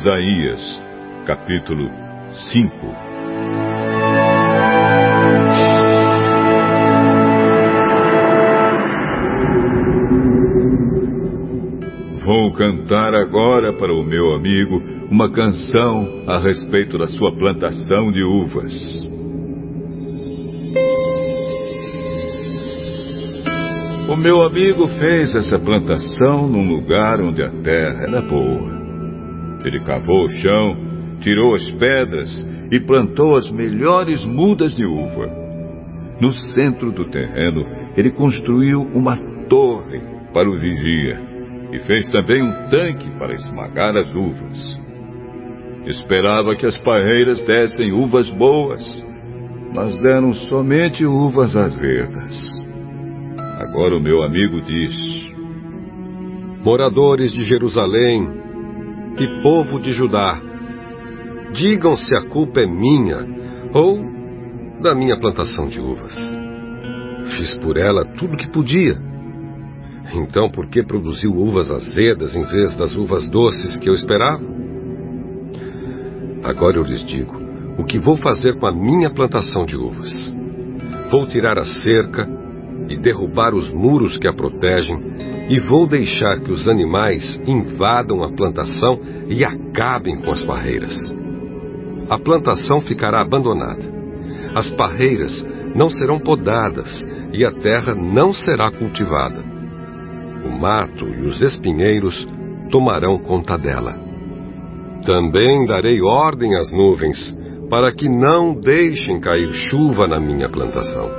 Isaías, capítulo 5 Vou cantar agora para o meu amigo uma canção a respeito da sua plantação de uvas. O meu amigo fez essa plantação num lugar onde a terra era boa. Ele cavou o chão, tirou as pedras e plantou as melhores mudas de uva. No centro do terreno, ele construiu uma torre para o vigia e fez também um tanque para esmagar as uvas. Esperava que as parreiras dessem uvas boas, mas deram somente uvas azedas. Agora o meu amigo diz: Moradores de Jerusalém e povo de Judá, digam se a culpa é minha ou da minha plantação de uvas. Fiz por ela tudo o que podia. Então, por que produziu uvas azedas em vez das uvas doces que eu esperava? Agora eu lhes digo o que vou fazer com a minha plantação de uvas. Vou tirar a cerca e derrubar os muros que a protegem, e vou deixar que os animais invadam a plantação e acabem com as barreiras. A plantação ficará abandonada. As parreiras não serão podadas e a terra não será cultivada. O mato e os espinheiros tomarão conta dela. Também darei ordem às nuvens para que não deixem cair chuva na minha plantação.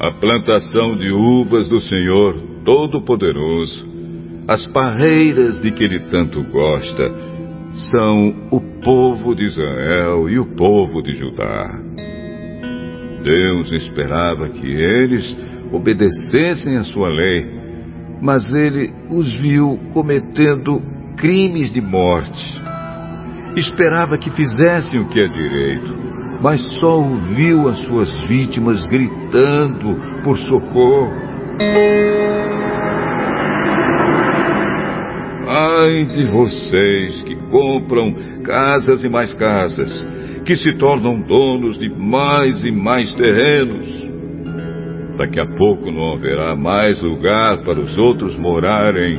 A plantação de uvas do Senhor Todo-Poderoso, as parreiras de que ele tanto gosta, são o povo de Israel e o povo de Judá. Deus esperava que eles obedecessem a sua lei, mas ele os viu cometendo crimes de morte. Esperava que fizessem o que é direito, mas só ouviu as suas vítimas gritando por socorro. Ai de vocês que compram casas e mais casas, que se tornam donos de mais e mais terrenos. Daqui a pouco não haverá mais lugar para os outros morarem,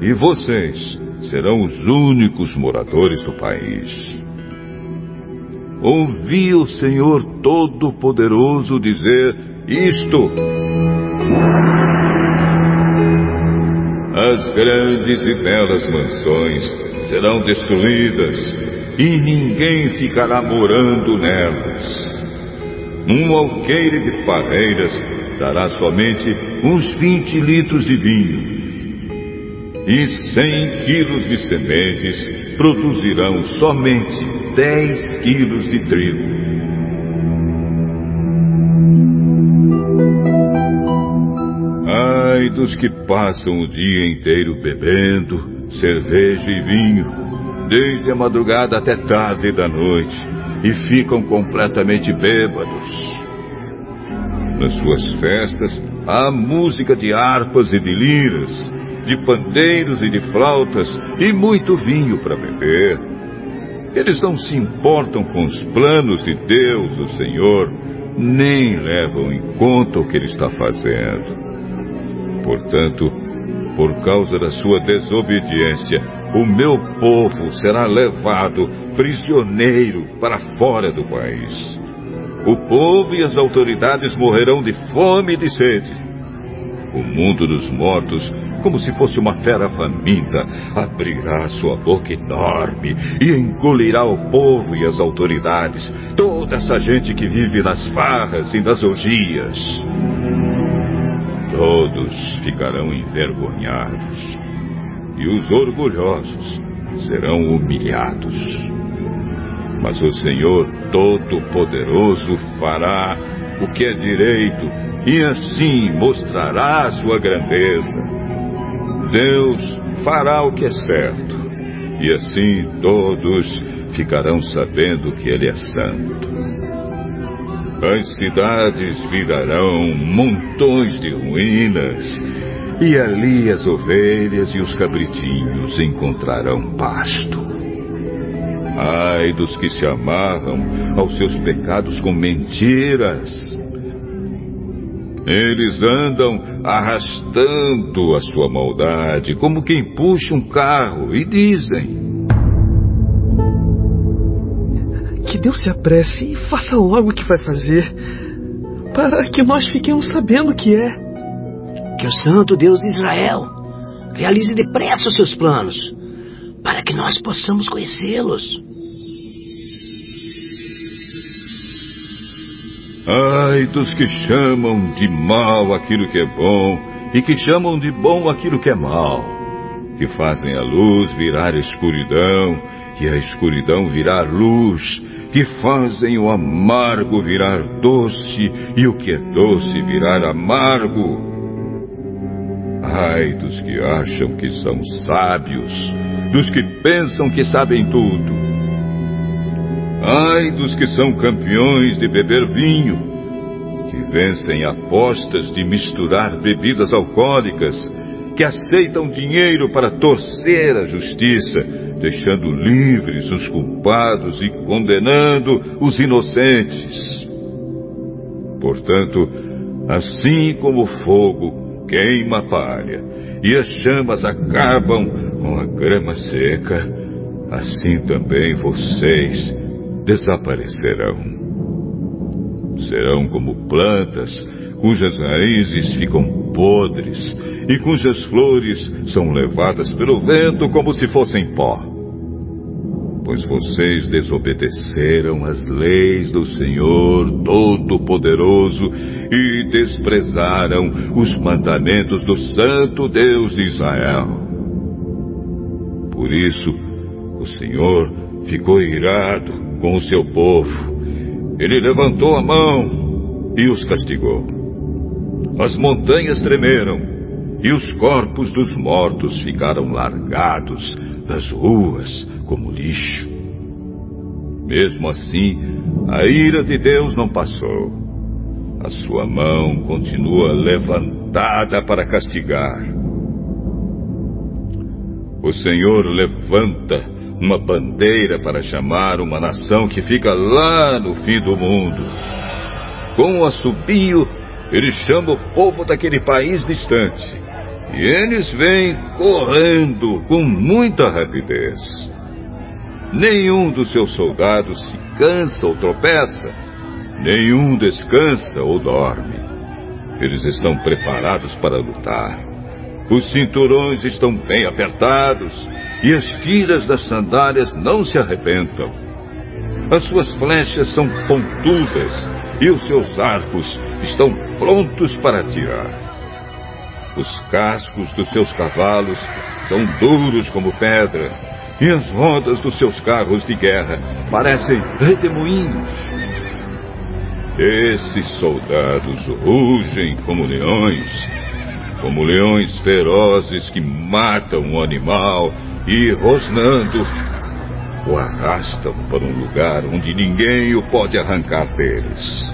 e vocês serão os únicos moradores do país. Ouvi o Senhor Todo-Poderoso dizer isto. As grandes e belas mansões serão destruídas e ninguém ficará morando nelas. Um alqueire de parreiras dará somente uns 20 litros de vinho. E 100 quilos de sementes produzirão somente 10 quilos de trigo. Ai dos que passam o dia inteiro bebendo cerveja e vinho, desde a madrugada até tarde da noite, e ficam completamente bêbados. Nas suas festas há música de harpas e de liras, de pandeiros e de flautas, e muito vinho para beber. Eles não se importam com os planos de Deus, o Senhor, nem levam em conta o que Ele está fazendo. Portanto, por causa da sua desobediência, o meu povo será levado prisioneiro para fora do país. O povo e as autoridades morrerão de fome e de sede. O mundo dos mortos, como se fosse uma fera faminta, abrirá sua boca enorme e engolirá o povo e as autoridades, toda essa gente que vive nas farras e nas orgias. Todos ficarão envergonhados e os orgulhosos serão humilhados. Mas o Senhor Todo-Poderoso fará o que é direito e assim mostrará sua grandeza. Deus fará o que é certo e assim todos ficarão sabendo que Ele é santo. As cidades virarão montões de ruínas, e ali as ovelhas e os cabritinhos encontrarão pasto. Ai dos que se amarram aos seus pecados com mentiras. Eles andam arrastando a sua maldade como quem puxa um carro e dizem: Que Deus se apresse e faça logo o que vai fazer, para que nós fiquemos sabendo o que é. Que o Santo Deus de Israel realize depressa os seus planos, para que nós possamos conhecê-los. Ai dos que chamam de mal aquilo que é bom e que chamam de bom aquilo que é mal, que fazem a luz virar escuridão e a escuridão virar luz, que fazem o amargo virar doce e o que é doce virar amargo. Ai dos que acham que são sábios, dos que pensam que sabem tudo. Ai dos que são campeões de beber vinho, que vencem apostas de misturar bebidas alcoólicas, que aceitam dinheiro para torcer a justiça, deixando livres os culpados e condenando os inocentes. Portanto, assim como o fogo queima a palha e as chamas acabam com a grama seca, assim também vocês desaparecerão. Serão como plantas cujas raízes ficam podres e cujas flores são levadas pelo vento como se fossem pó. Pois vocês desobedeceram as leis do Senhor Todo-Poderoso e desprezaram os mandamentos do Santo Deus de Israel. Por isso, o Senhor ficou irado com o seu povo. Ele levantou a mão e os castigou. As montanhas tremeram e os corpos dos mortos ficaram largados nas ruas como lixo. Mesmo assim, a ira de Deus não passou. A sua mão continua levantada para castigar. O Senhor levanta uma bandeira para chamar uma nação que fica lá no fim do mundo. Com o assobio, ele chama o povo daquele país distante. E eles vêm correndo com muita rapidez. Nenhum dos seus soldados se cansa ou tropeça, nenhum descansa ou dorme. Eles estão preparados para lutar. Os cinturões estão bem apertados e as tiras das sandálias não se arrebentam. As suas flechas são pontudas e os seus arcos estão prontos para atirar. Os cascos dos seus cavalos são duros como pedra, e as rodas dos seus carros de guerra parecem redemoinhos. Esses soldados rugem como leões, como leões ferozes que matam um animal e, rosnando, o arrastam para um lugar onde ninguém o pode arrancar deles.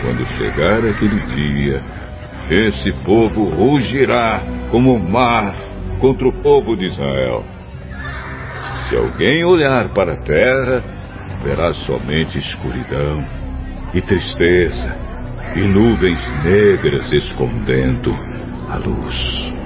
Quando chegar aquele dia, esse povo rugirá como o mar contra o povo de Israel. Se alguém olhar para a terra, verá somente escuridão e tristeza e nuvens negras escondendo a luz.